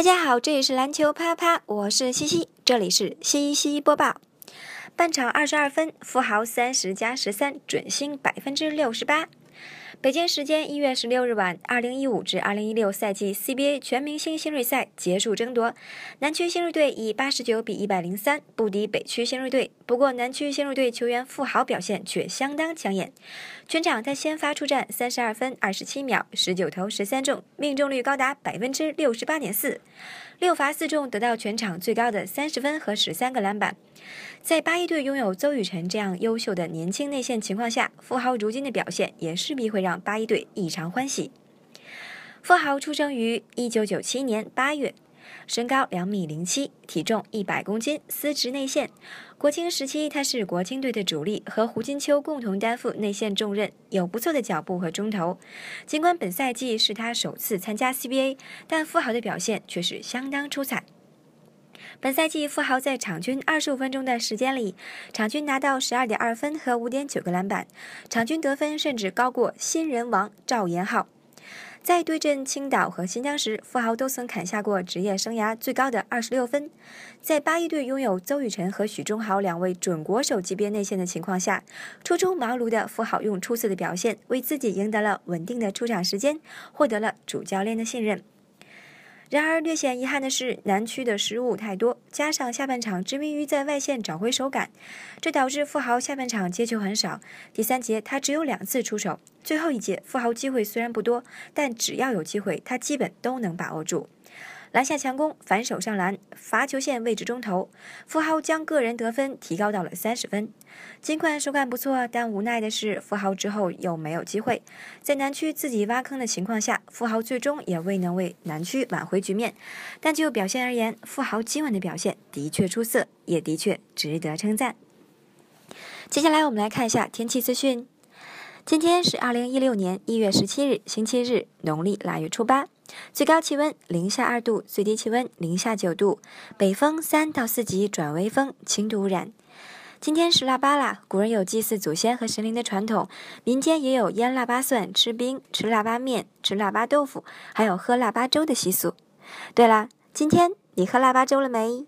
大家好，这里是篮球啪啪，我是西西，这里是西西播报。半场二十二分，富豪三十加十三，准星百分之六十八。北京时间一月十六日晚，二零一五至二零一六赛季 CBA 全明星新锐赛结束争夺，南区新锐队以八十九比一百零三不敌北区新锐队。不过，南区新锐队球员富豪表现却相当抢眼，全场他先发出战三十二分二十七秒，十九投十三中，命中率高达百分之六十八点四，六罚四中，得到全场最高的三十分和十三个篮板。在八一队拥有邹雨辰这样优秀的年轻内线情况下，富豪如今的表现也势必会让八一队异常欢喜。富豪出生于一九九七年八月，身高两米零七，体重一百公斤，司职内线。国青时期他是国青队的主力，和胡金秋共同担负内线重任，有不错的脚步和中投。尽管本赛季是他首次参加 CBA，但富豪的表现却是相当出彩。本赛季，富豪在场均二十五分钟的时间里，场均拿到十二点二分和五点九个篮板，场均得分甚至高过新人王赵岩浩。在对阵青岛和新疆时，富豪都曾砍下过职业生涯最高的二十六分。在八一队拥有邹雨辰和许忠豪两位准国手级别内线的情况下，初出茅庐的富豪用出色的表现为自己赢得了稳定的出场时间，获得了主教练的信任。然而，略显遗憾的是，南区的失误太多，加上下半场执迷于在外线找回手感，这导致富豪下半场接球很少。第三节他只有两次出手，最后一节富豪机会虽然不多，但只要有机会，他基本都能把握住。篮下强攻，反手上篮，罚球线位置中投，富豪将个人得分提高到了三十分。尽管手感不错，但无奈的是，富豪之后又没有机会。在南区自己挖坑的情况下，富豪最终也未能为南区挽回局面。但就表现而言，富豪今晚的表现的确出色，也的确值得称赞。接下来我们来看一下天气资讯。今天是二零一六年一月十七日，星期日，农历腊月初八。最高气温零下二度，最低气温零下九度，北风三到四级转微风，轻度污染。今天是腊八啦，古人有祭祀祖先和神灵的传统，民间也有腌腊八蒜、吃冰、吃腊八面、吃腊八豆腐，还有喝腊八粥的习俗。对啦，今天你喝腊八粥了没？